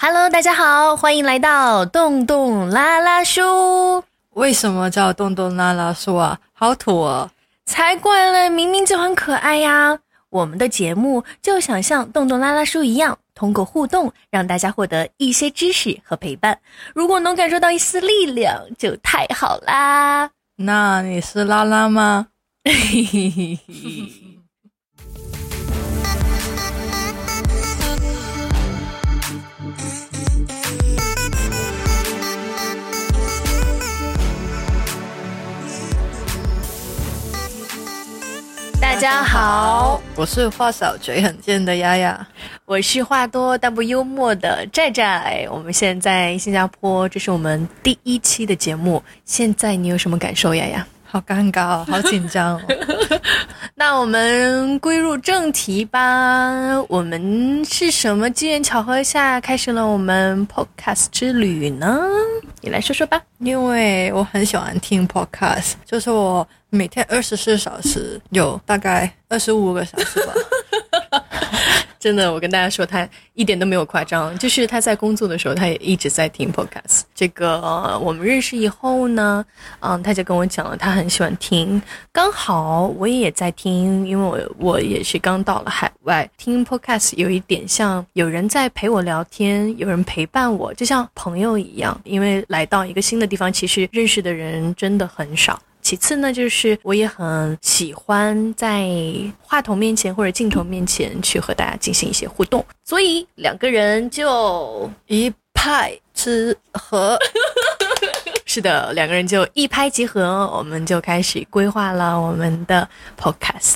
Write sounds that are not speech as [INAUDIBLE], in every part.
Hello，大家好，欢迎来到洞洞拉拉叔。为什么叫洞洞拉拉叔啊？好土哦！才怪嘞，明明就很可爱呀。我们的节目就想像洞洞拉拉叔一样，通过互动让大家获得一些知识和陪伴。如果能感受到一丝力量，就太好啦。那你是拉拉吗？嘿嘿嘿嘿。家好，我是话少嘴很贱的丫丫，我是话多但不幽默的寨寨。我们现在新加坡，这是我们第一期的节目。现在你有什么感受，丫丫？好尴尬哦，好紧张哦。[LAUGHS] 那我们归入正题吧。我们是什么机缘巧合下开始了我们 podcast 之旅呢？你来说说吧。因为我很喜欢听 podcast，就是我每天二十四小时有大概二十五个小时吧。真的，我跟大家说，他一点都没有夸张，就是他在工作的时候，他也一直在听 podcast。这个我们认识以后呢，嗯，他就跟我讲了，他很喜欢听。刚好我也在听，因为我我也是刚到了海外，听 podcast 有一点像有人在陪我聊天，有人陪伴我，就像朋友一样。因为来到一个新的地方，其实认识的人真的很少。其次呢，就是我也很喜欢在话筒面前或者镜头面前去和大家进行一些互动，所以两个人就一拍之合。[LAUGHS] 是的，两个人就一拍即合，我们就开始规划了我们的 podcast，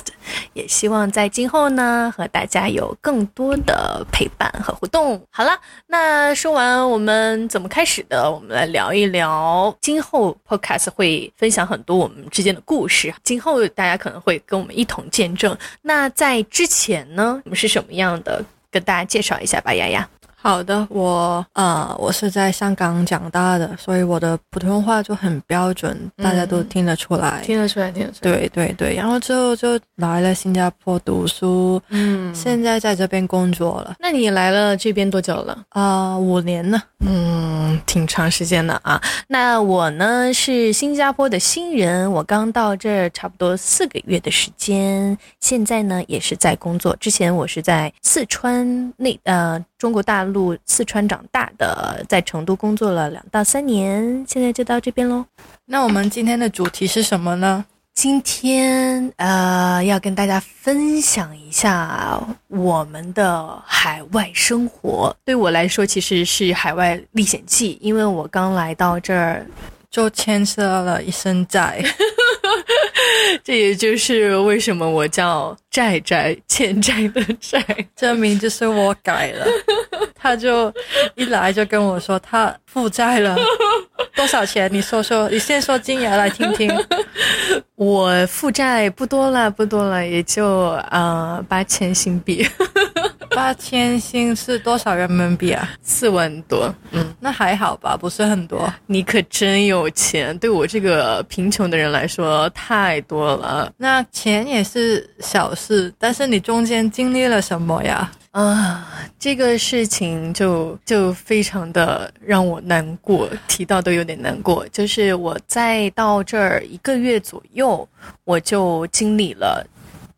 也希望在今后呢和大家有更多的陪伴和互动。好了，那说完我们怎么开始的，我们来聊一聊今后 podcast 会分享很多我们之间的故事，今后大家可能会跟我们一同见证。那在之前呢，我们是什么样的？跟大家介绍一下吧，丫丫。好的，我呃，我是在香港长大的，所以我的普通话就很标准，大家都听得出来，听得出来，听得出来。对对对，然后之后就来了新加坡读书，嗯，现在在这边工作了。那你来了这边多久了？啊，五年了，嗯，挺长时间的啊。那我呢是新加坡的新人，我刚到这儿差不多四个月的时间，现在呢也是在工作。之前我是在四川那呃。中国大陆四川长大的，在成都工作了两到三年，现在就到这边喽。那我们今天的主题是什么呢？今天呃，要跟大家分享一下我们的海外生活。对我来说，其实是海外历险记，因为我刚来到这儿，就牵涉了一身债。[LAUGHS] [LAUGHS] 这也就是为什么我叫债债欠债的债，这名字是我改了。他就一来就跟我说他负债了多少钱？你说说，你先说金额来听听。[LAUGHS] 我负债不多了，不多了，也就呃八千新币。八千新是多少人民币啊？四万多。嗯，那还好吧，不是很多。你可真有钱，对我这个贫穷的人来说太多了。那钱也是小事，但是你中间经历了什么呀？啊，这个事情就就非常的让我难过，提到都有点难过。就是我在到这儿一个月左右，我就经历了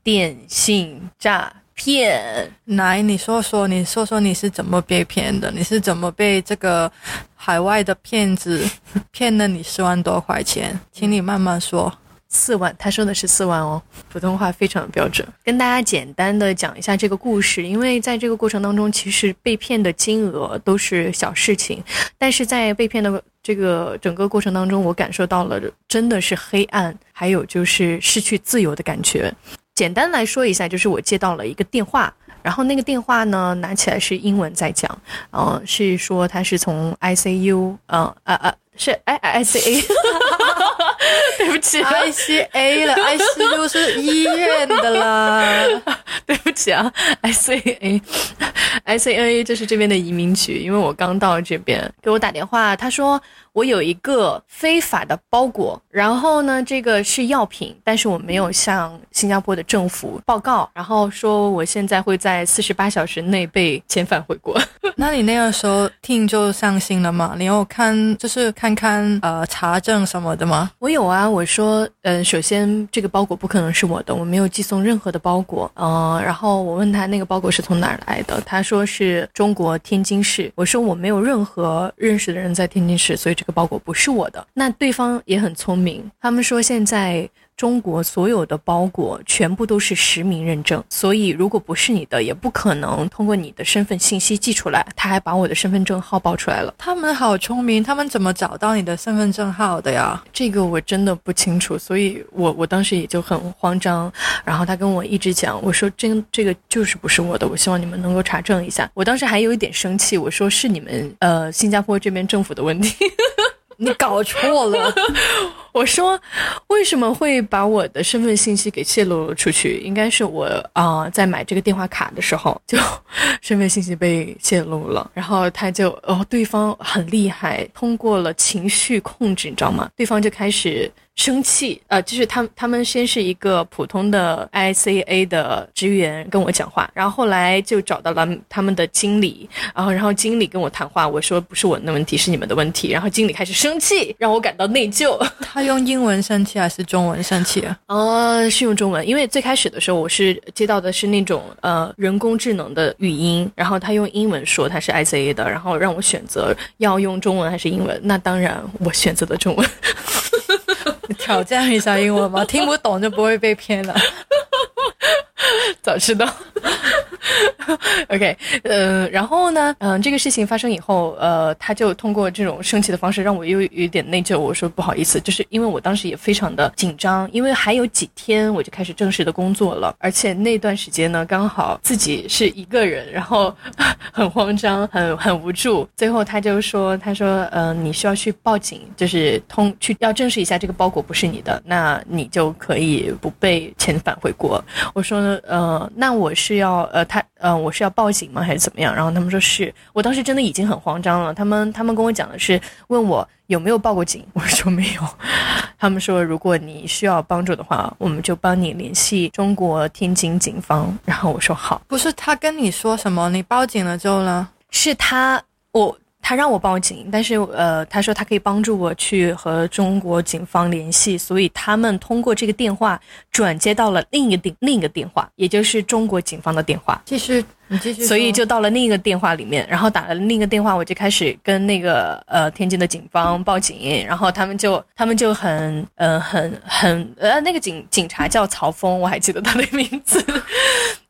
电信诈骗。来，你说说，你说说你是怎么被骗的？你是怎么被这个海外的骗子 [LAUGHS] 骗了你四万多块钱？请你慢慢说。四万，他说的是四万哦，普通话非常的标准。跟大家简单的讲一下这个故事，因为在这个过程当中，其实被骗的金额都是小事情，但是在被骗的这个整个过程当中，我感受到了真的是黑暗，还有就是失去自由的感觉。简单来说一下，就是我接到了一个电话，然后那个电话呢拿起来是英文在讲，嗯，是说他是从 ICU，嗯啊啊。是 I I C A，[LAUGHS] 对不起，I C A 了，I C U 是医院的啦，[LAUGHS] 对不起啊，I C A，ICNA 就是这边的移民局，因为我刚到这边，给我打电话，他说我有一个非法的包裹，然后呢，这个是药品，但是我没有向新加坡的政府报告，然后说我现在会在四十八小时内被遣返回国。[LAUGHS] 那你那个时候听就上心了吗？你有看就是看看呃查证什么的吗？我有啊，我说，嗯、首先这个包裹不可能是我的，我没有寄送任何的包裹，呃，然后我问他那个包裹是从哪儿来的，他说是中国天津市，我说我没有任何认识的人在天津市，所以这个包裹不是我的。那对方也很聪明，他们说现在。中国所有的包裹全部都是实名认证，所以如果不是你的，也不可能通过你的身份信息寄出来。他还把我的身份证号报出来了。他们好聪明，他们怎么找到你的身份证号的呀？这个我真的不清楚，所以我我当时也就很慌张。然后他跟我一直讲，我说真这个就是不是我的，我希望你们能够查证一下。我当时还有一点生气，我说是你们呃新加坡这边政府的问题。[LAUGHS] 你搞错了，[LAUGHS] 我说为什么会把我的身份信息给泄露出去？应该是我啊、在买这个电话卡的时候就 [LAUGHS] 身份信息被泄露了，然后他就哦，对方很厉害，通过了情绪控制，你知道吗？对方就开始。生气，呃，就是他们他们先是一个普通的 ICA 的职员跟我讲话，然后后来就找到了他们的经理，然后然后经理跟我谈话，我说不是我的问题，是你们的问题，然后经理开始生气，让我感到内疚。[LAUGHS] 他用英文生气还是中文生气啊？呃，[LAUGHS] 是用中文，因为最开始的时候我是接到的是那种呃人工智能的语音，然后他用英文说他是 ICA 的，然后让我选择要用中文还是英文，那当然我选择的中文。[LAUGHS] 挑战一下英文吧，听不懂就不会被骗了。[LAUGHS] 早知道。[LAUGHS] OK，呃，然后呢，嗯、这个事情发生以后，呃，他就通过这种生气的方式让我又有点内疚。我说不好意思，就是因为我当时也非常的紧张，因为还有几天我就开始正式的工作了，而且那段时间呢，刚好自己是一个人，然后 [LAUGHS] 很慌张，很很无助。最后他就说，他说，呃，你需要去报警，就是通去要证实一下这个包裹不是你的，那你就可以不被遣返回国。我说呢，呃，那我是要，呃，他，呃，我是要报警吗，还是怎么样？然后他们说是我当时真的已经很慌张了。他们他们跟我讲的是问我有没有报过警，我说没有。他们说如果你需要帮助的话，我们就帮你联系中国天津警方。然后我说好，不是他跟你说什么，你报警了之后呢？是他我。他让我报警，但是呃，他说他可以帮助我去和中国警方联系，所以他们通过这个电话转接到了另一个电另一个电话，也就是中国警方的电话。继续，你继续。所以就到了另一个电话里面，然后打了另一个电话，我就开始跟那个呃天津的警方报警，然后他们就他们就很呃很很呃那个警警察叫曹峰，我还记得他的名字，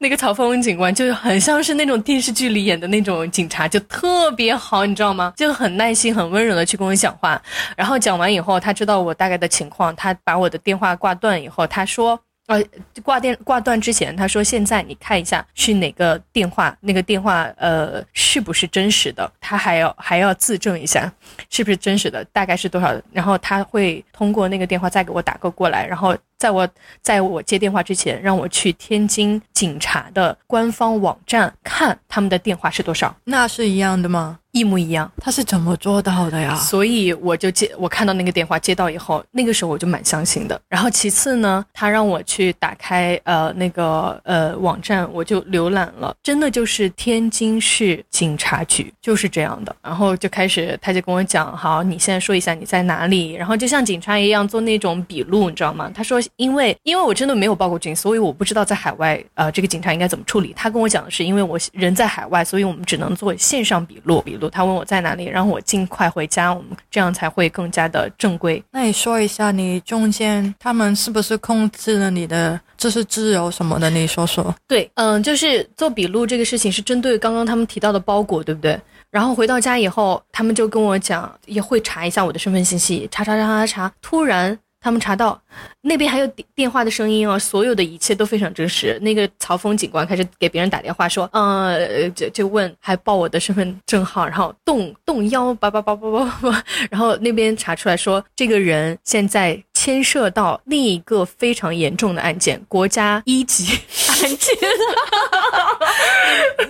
那个曹峰警官就很像是那种电视剧里演的那种警察，就特别好，你知道吗？就很耐心、很温柔的去跟我讲话，然后讲完以后，他知道我大概的情况，他把我的电话挂断以后，他说。呃，挂电挂断之前，他说现在你看一下是哪个电话，那个电话呃是不是真实的？他还要还要自证一下是不是真实的，大概是多少？然后他会通过那个电话再给我打个过来，然后在我在我接电话之前，让我去天津警察的官方网站看他们的电话是多少，那是一样的吗？一模一样。他是怎么做到的呀？所以我就接，我看到那个电话接到以后，那个时候我就蛮相信的。然后其次呢，他让我去打开呃那个呃网站，我就浏览了，真的就是天津市警察局，就是这样的。然后就开始，他就跟我讲，好，你现在说一下你在哪里，然后就像警察一样做那种笔录，你知道吗？他说，因为因为我真的没有报过警，所以我不知道在海外呃这个警察应该怎么处理。他跟我讲的是，因为我人在海外，所以我们只能做线上笔录，笔录。他问我在哪里，让我尽快回家，我们这样才会更加的正规。那你说一下，你中间他们是不是控制了你的就是自由什么的？你说说。对，嗯，就是做笔录这个事情是针对刚刚他们提到的包裹，对不对？然后回到家以后，他们就跟我讲，也会查一下我的身份信息，查查查查查，突然。他们查到那边还有电电话的声音哦，所有的一切都非常真实。那个曹峰警官开始给别人打电话说，呃，就就问，还报我的身份证号，然后动动幺八八八八八八，然后那边查出来说，这个人现在牵涉到另一个非常严重的案件，国家一级案件。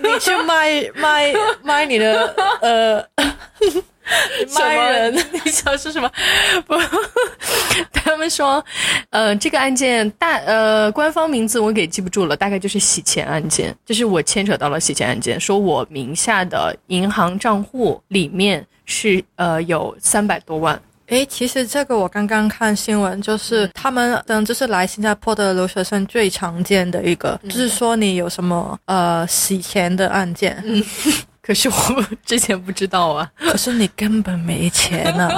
[LAUGHS] 你去卖卖卖你的呃，[LAUGHS] [LAUGHS] 卖人，[LAUGHS] 你想说什么？不，[LAUGHS] 他们说，呃，这个案件大呃，官方名字我给记不住了，大概就是洗钱案件，就是我牵扯到了洗钱案件，说我名下的银行账户里面是呃有三百多万。诶，其实这个我刚刚看新闻，就是他们嗯，就是来新加坡的留学生最常见的一个，就是说你有什么呃洗钱的案件。嗯，可是我之前不知道啊。[LAUGHS] 可是你根本没钱啊。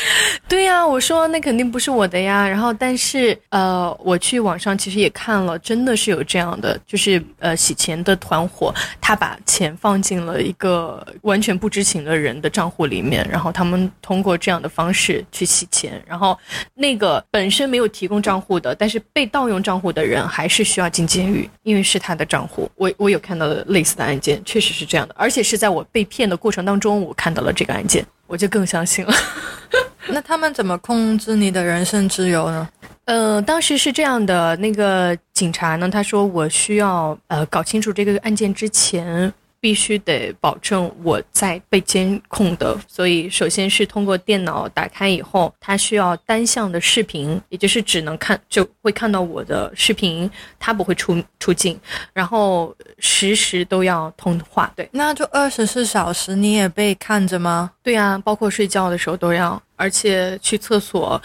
[LAUGHS] 对呀，我说那肯定不是我的呀。然后，但是呃，我去网上其实也看了，真的是有这样的，就是呃洗钱的团伙，他把钱放进了一个完全不知情的人的账户里面，然后他们通过这样的方式去洗钱。然后那个本身没有提供账户的，但是被盗用账户的人还是需要进监狱，因为是他的账户。我我有看到类似的案件，确实是这样的，而且是在我被骗的过程当中，我看到了这个案件，我就更相信了。那他们怎么控制你的人身自由呢？[LAUGHS] 呃，当时是这样的，那个警察呢，他说我需要呃搞清楚这个案件之前。必须得保证我在被监控的，所以首先是通过电脑打开以后，它需要单向的视频，也就是只能看就会看到我的视频，它不会出出镜，然后时时都要通话。对，那就二十四小时你也被看着吗？对呀，包括睡觉的时候都要。而且去厕所，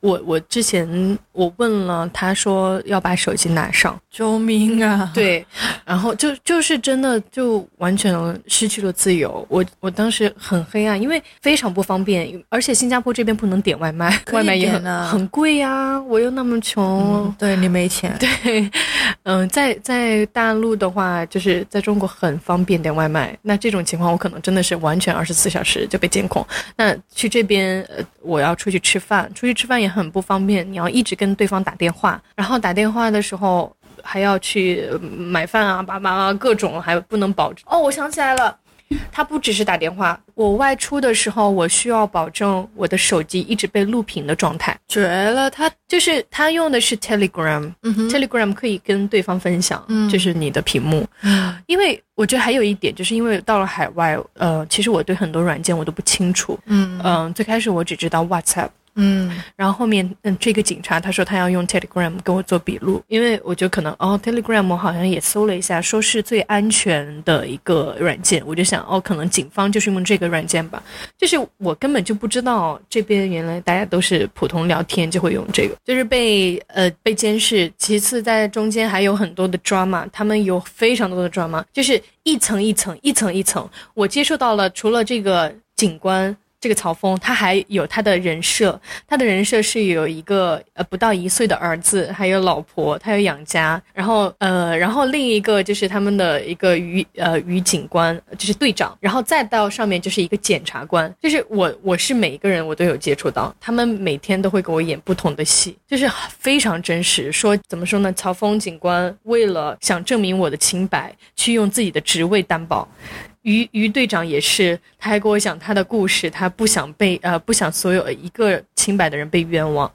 我我之前我问了，他说要把手机拿上，救命啊！对，然后就就是真的就完全失去了自由。我我当时很黑暗，因为非常不方便，而且新加坡这边不能点外卖，外卖也很很贵呀。我又那么穷，对你没钱。对，嗯，在在大陆的话，就是在中国很方便点外卖。那这种情况，我可能真的是完全二十四小时就被监控。那去这边。呃我要出去吃饭，出去吃饭也很不方便，你要一直跟对方打电话，然后打电话的时候还要去买饭啊、爸爸啊，各种还不能保证。哦，我想起来了。他不只是打电话，我外出的时候，我需要保证我的手机一直被录屏的状态。绝了，他就是他用的是 Telegram，Telegram 可以跟对方分享，就是你的屏幕。因为我觉得还有一点，就是因为到了海外，呃，其实我对很多软件我都不清楚。嗯嗯，最开始我只知道 WhatsApp。嗯，然后后面，嗯，这个警察他说他要用 Telegram 给我做笔录，因为我觉得可能哦，Telegram 我好像也搜了一下，说是最安全的一个软件，我就想哦，可能警方就是用这个软件吧。就是我根本就不知道这边原来大家都是普通聊天就会用这个，就是被呃被监视。其次在中间还有很多的 drama，他们有非常多的 drama，就是一层一层一层一层，我接受到了除了这个警官。这个曹峰他还有他的人设，他的人设是有一个呃不到一岁的儿子，还有老婆，他有养家，然后呃，然后另一个就是他们的一个于呃于警官，就是队长，然后再到上面就是一个检察官，就是我我是每一个人我都有接触到，他们每天都会给我演不同的戏，就是非常真实。说怎么说呢？曹峰警官为了想证明我的清白，去用自己的职位担保。于于队长也是，他还给我讲他的故事，他不想被呃不想所有一个清白的人被冤枉，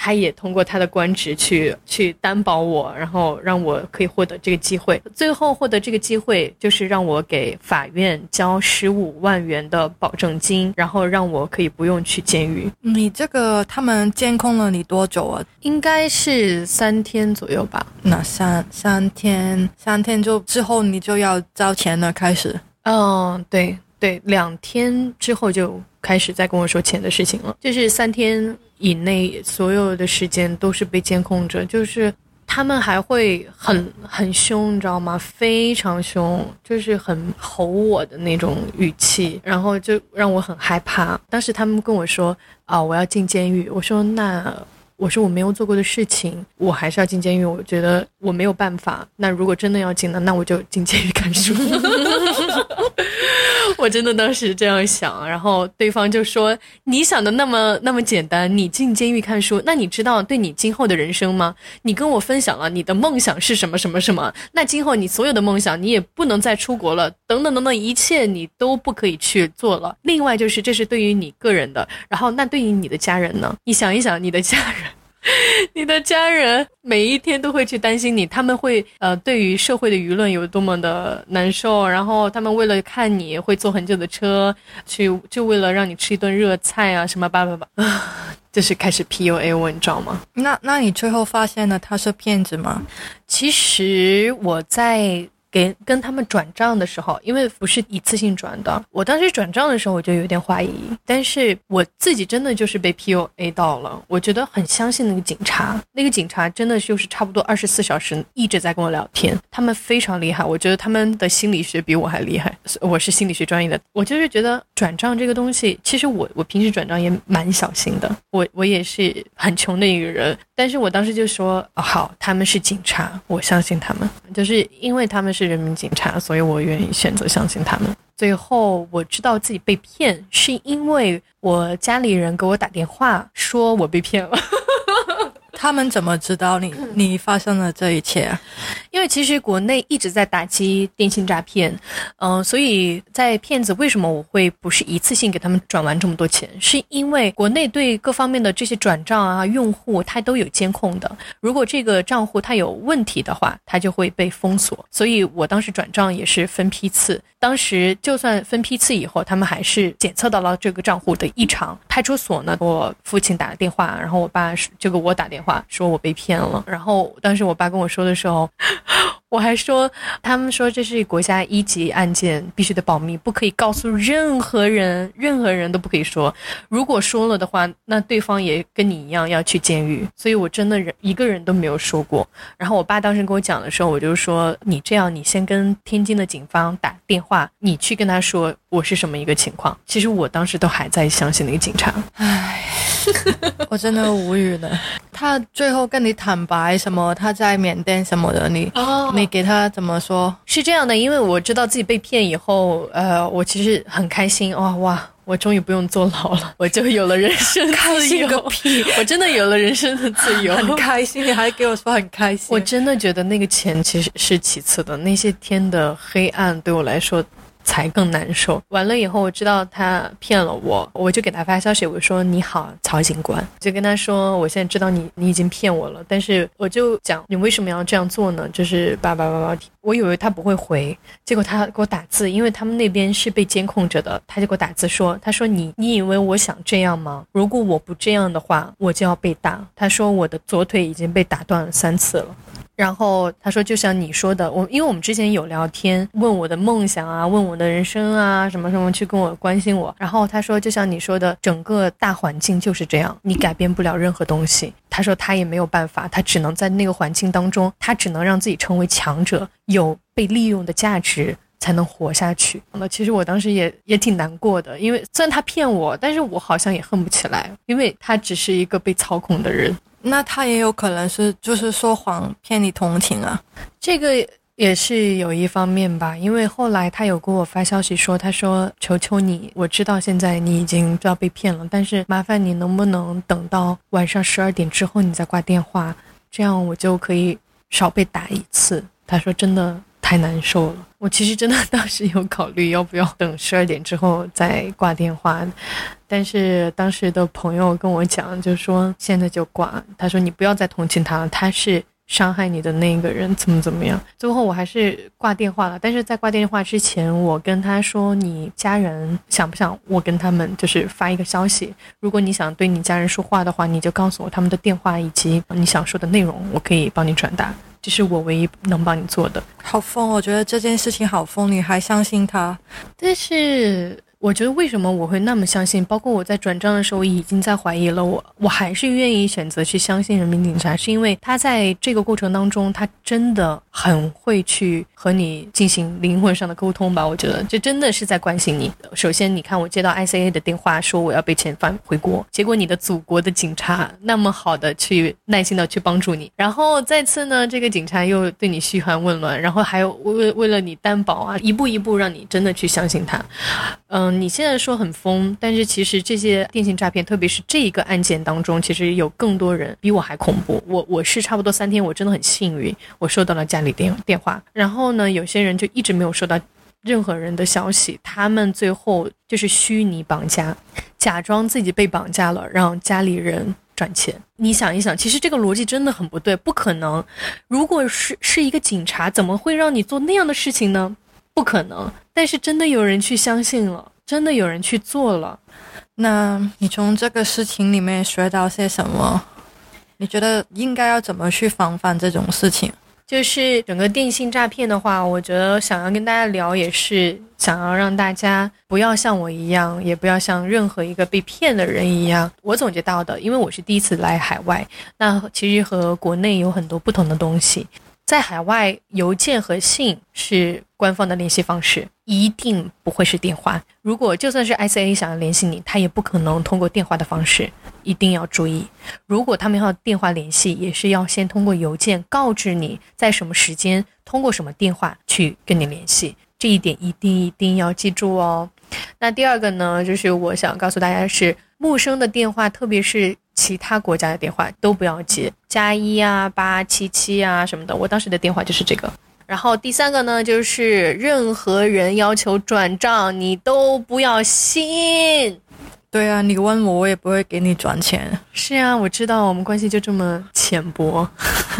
他也通过他的官职去去担保我，然后让我可以获得这个机会。最后获得这个机会就是让我给法院交十五万元的保证金，然后让我可以不用去监狱。你这个他们监控了你多久啊？应该是三天左右吧。那三三天三天就之后你就要交钱了，开始。嗯，对对，两天之后就开始在跟我说钱的事情了。就是三天以内，所有的时间都是被监控着。就是他们还会很很凶，你知道吗？非常凶，就是很吼我的那种语气，然后就让我很害怕。当时他们跟我说啊，我要进监狱。我说那。我说我没有做过的事情，我还是要进监狱。我觉得我没有办法。那如果真的要进呢，那我就进监狱看书。[LAUGHS] 我真的当时这样想，然后对方就说：“你想的那么那么简单，你进监狱看书，那你知道对你今后的人生吗？你跟我分享了你的梦想是什么什么什么，那今后你所有的梦想你也不能再出国了，等等等等，一切你都不可以去做了。另外就是这是对于你个人的，然后那对于你的家人呢？你想一想，你的家人。” [LAUGHS] 你的家人每一天都会去担心你，他们会呃，对于社会的舆论有多么的难受，然后他们为了看你会坐很久的车去，就为了让你吃一顿热菜啊，什么叭叭叭啊，[LAUGHS] 就是开始 PUA 我，你知道吗？那那你最后发现了他是骗子吗？其实我在。跟他们转账的时候，因为不是一次性转的，我当时转账的时候我就有点怀疑，但是我自己真的就是被 PUA 到了，我觉得很相信那个警察，那个警察真的就是差不多二十四小时一直在跟我聊天，他们非常厉害，我觉得他们的心理学比我还厉害，我是心理学专业的，我就是觉得转账这个东西，其实我我平时转账也蛮小心的，我我也是很穷的一个人，但是我当时就说，好，他们是警察，我相信他们，就是因为他们。是人民警察，所以我愿意选择相信他们。最后我知道自己被骗，是因为我家里人给我打电话说我被骗了。他们怎么知道你你发生了这一切？因为其实国内一直在打击电信诈骗，嗯，所以在骗子为什么我会不是一次性给他们转完这么多钱？是因为国内对各方面的这些转账啊，用户他都有监控的。如果这个账户它有问题的话，它就会被封锁。所以我当时转账也是分批次，当时就算分批次以后，他们还是检测到了这个账户的异常。派出所呢，我父亲打了电话，然后我爸就给我打电话。说我被骗了，然后当时我爸跟我说的时候，[LAUGHS] 我还说他们说这是国家一级案件，必须得保密，不可以告诉任何人，任何人都不可以说。如果说了的话，那对方也跟你一样要去监狱。所以我真的人一个人都没有说过。然后我爸当时跟我讲的时候，我就说你这样，你先跟天津的警方打电话，你去跟他说我是什么一个情况。其实我当时都还在相信那个警察。唉，[LAUGHS] 我真的无语了。他。最后跟你坦白什么？他在缅甸什么的？你你给他怎么说？是这样的，因为我知道自己被骗以后，呃，我其实很开心哇哇，我终于不用坐牢了，[LAUGHS] 我就有了人生开心个屁！我真的有了人生的自由，[LAUGHS] 很开心。你还给我说很开心，我真的觉得那个钱其实是其次的，那些天的黑暗对我来说。才更难受。完了以后，我知道他骗了我，我就给他发消息，我说：“你好，曹警官。”就跟他说：“我现在知道你，你已经骗我了。”但是我就讲你为什么要这样做呢？就是叭叭叭叭。我以为他不会回，结果他给我打字，因为他们那边是被监控着的，他就给我打字说：“他说你，你以为我想这样吗？如果我不这样的话，我就要被打。”他说我的左腿已经被打断了三次了。然后他说，就像你说的，我因为我们之前有聊天，问我的梦想啊，问我的人生啊，什么什么，去跟我关心我。然后他说，就像你说的，整个大环境就是这样，你改变不了任何东西。他说他也没有办法，他只能在那个环境当中，他只能让自己成为强者，有被利用的价值，才能活下去。[LAUGHS] 那其实我当时也也挺难过的，因为虽然他骗我，但是我好像也恨不起来，因为他只是一个被操控的人。那他也有可能是就是说谎骗你同情啊，这个也是有一方面吧。因为后来他有给我发消息说，他说求求你，我知道现在你已经知道被骗了，但是麻烦你能不能等到晚上十二点之后你再挂电话，这样我就可以少被打一次。他说真的。太难受了，我其实真的当时有考虑要不要等十二点之后再挂电话，但是当时的朋友跟我讲，就说现在就挂。他说你不要再同情他了，他是伤害你的那个人，怎么怎么样。最后我还是挂电话了，但是在挂电话之前，我跟他说，你家人想不想我跟他们就是发一个消息？如果你想对你家人说话的话，你就告诉我他们的电话以及你想说的内容，我可以帮你转达。这是我唯一能帮你做的。好疯，我觉得这件事情好疯，你还相信他？但是。我觉得为什么我会那么相信？包括我在转账的时候，已经在怀疑了。我我还是愿意选择去相信人民警察，是因为他在这个过程当中，他真的很会去和你进行灵魂上的沟通吧？我觉得这真的是在关心你。首先，你看我接到 ICA 的电话说我要被遣返回国，结果你的祖国的警察那么好的去耐心的去帮助你，然后再次呢，这个警察又对你嘘寒问暖，然后还有为为了你担保啊，一步一步让你真的去相信他，嗯。你现在说很疯，但是其实这些电信诈骗，特别是这一个案件当中，其实有更多人比我还恐怖。我我是差不多三天，我真的很幸运，我收到了家里电电话。然后呢，有些人就一直没有收到任何人的消息，他们最后就是虚拟绑架，假装自己被绑架了，让家里人。转钱。你想一想，其实这个逻辑真的很不对，不可能。如果是是一个警察，怎么会让你做那样的事情呢？不可能。但是真的有人去相信了，真的有人去做了。那你从这个事情里面学到些什么？你觉得应该要怎么去防范这种事情？就是整个电信诈骗的话，我觉得想要跟大家聊，也是想要让大家不要像我一样，也不要像任何一个被骗的人一样。我总结到的，因为我是第一次来海外，那其实和国内有很多不同的东西。在海外，邮件和信是官方的联系方式，一定不会是电话。如果就算是 ICA 想要联系你，他也不可能通过电话的方式。一定要注意，如果他们要电话联系，也是要先通过邮件告知你在什么时间，通过什么电话去跟你联系。这一点一定一定要记住哦。那第二个呢，就是我想告诉大家是陌生的电话，特别是其他国家的电话都不要接，加一啊、八七七啊什么的。我当时的电话就是这个。然后第三个呢，就是任何人要求转账，你都不要信。对啊，你问我，我也不会给你转钱。是啊，我知道我们关系就这么浅薄，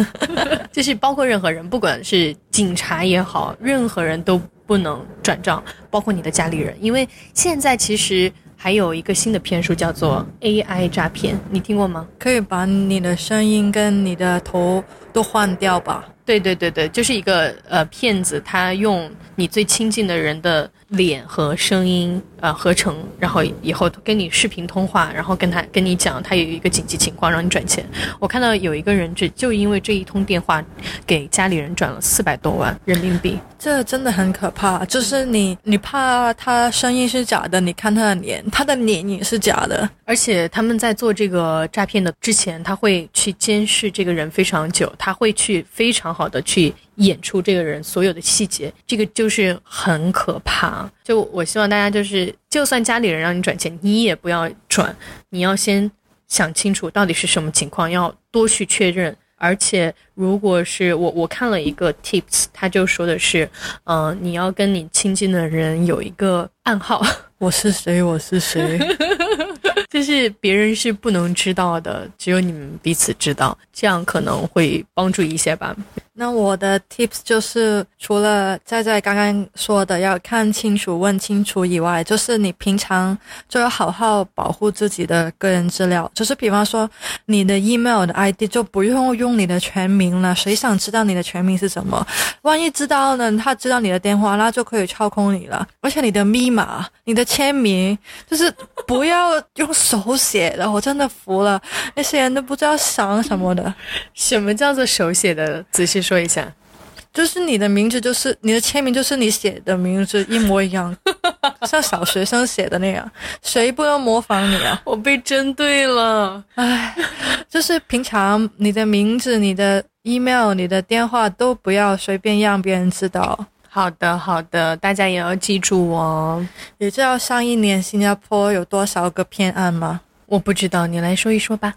[LAUGHS] 就是包括任何人，不管是警察也好，任何人都不能转账，包括你的家里人，因为现在其实还有一个新的骗术叫做 AI 诈骗，你听过吗？可以把你的声音跟你的头都换掉吧？对对对对，就是一个呃骗子，他用你最亲近的人的。脸和声音呃合成，然后以后跟你视频通话，然后跟他跟你讲他有一个紧急情况让你转钱。我看到有一个人就就因为这一通电话，给家里人转了四百多万人民币。这真的很可怕，就是你你怕他声音是假的，你看他的脸，他的脸也是假的。而且他们在做这个诈骗的之前，他会去监视这个人非常久，他会去非常好的去。演出这个人所有的细节，这个就是很可怕。就我希望大家就是，就算家里人让你转钱，你也不要转，你要先想清楚到底是什么情况，要多去确认。而且，如果是我我看了一个 tips，他就说的是，嗯，你要跟你亲近的人有一个暗号，[LAUGHS] 我是谁，我是谁。[LAUGHS] 就是别人是不能知道的，只有你们彼此知道，这样可能会帮助一些吧。那我的 tips 就是，除了在在刚刚说的要看清楚、问清楚以外，就是你平常就要好好保护自己的个人资料。就是比方说，你的 email 的 ID 就不用用你的全名了，谁想知道你的全名是什么？万一知道呢？他知道你的电话，那就可以操控你了。而且你的密码、你的签名，就是不要用。手写的，我真的服了，那些人都不知道想什么的。什么叫做手写的？仔细说一下。就是你的名字，就是你的签名，就是你写的名字一模一样，[LAUGHS] 像小学生写的那样，谁不要模仿你啊？我被针对了，唉，就是平常你的名字、你的 email、你的电话都不要随便让别人知道。好的，好的，大家也要记住哦。你知道上一年新加坡有多少个骗案吗？我不知道，你来说一说吧。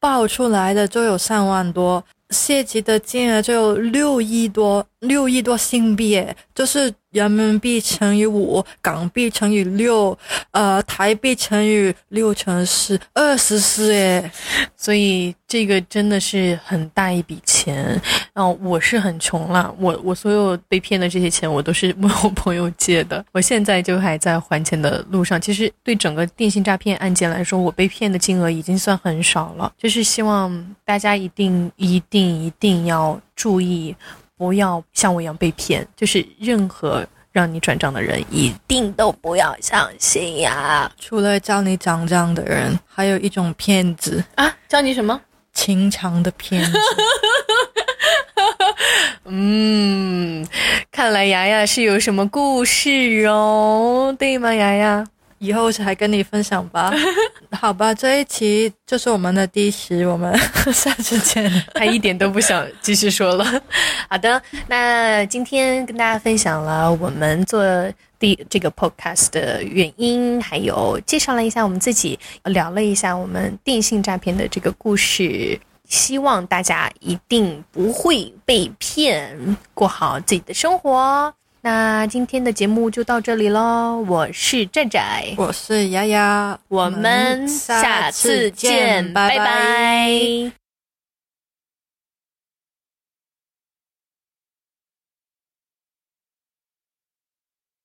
爆出来的就有三万多，涉及的金额就有六亿多，六亿多新币，就是。人民币乘以五，港币乘以六，呃，台币乘以六乘四，二十四诶。所以这个真的是很大一笔钱。然后我是很穷了，我我所有被骗的这些钱，我都是问我朋友借的。我现在就还在还钱的路上。其实对整个电信诈骗案件来说，我被骗的金额已经算很少了。就是希望大家一定一定一定要注意。不要像我一样被骗，就是任何让你转账的人，一定都不要相信呀。除了教你转账的人，还有一种骗子啊，教你什么？情长的片子。[LAUGHS] 嗯，看来牙牙是有什么故事哦，对吗，牙牙？以后才跟你分享吧，[LAUGHS] 好吧，这一期就是我们的第一期，我们 [LAUGHS] 下次见。他一点都不想继续说了。好的，那今天跟大家分享了我们做第这个 podcast 的原因，还有介绍了一下我们自己，聊了一下我们电信诈骗的这个故事。希望大家一定不会被骗，过好自己的生活。那今天的节目就到这里喽，我是寨寨，我是丫丫，我们下次见，拜拜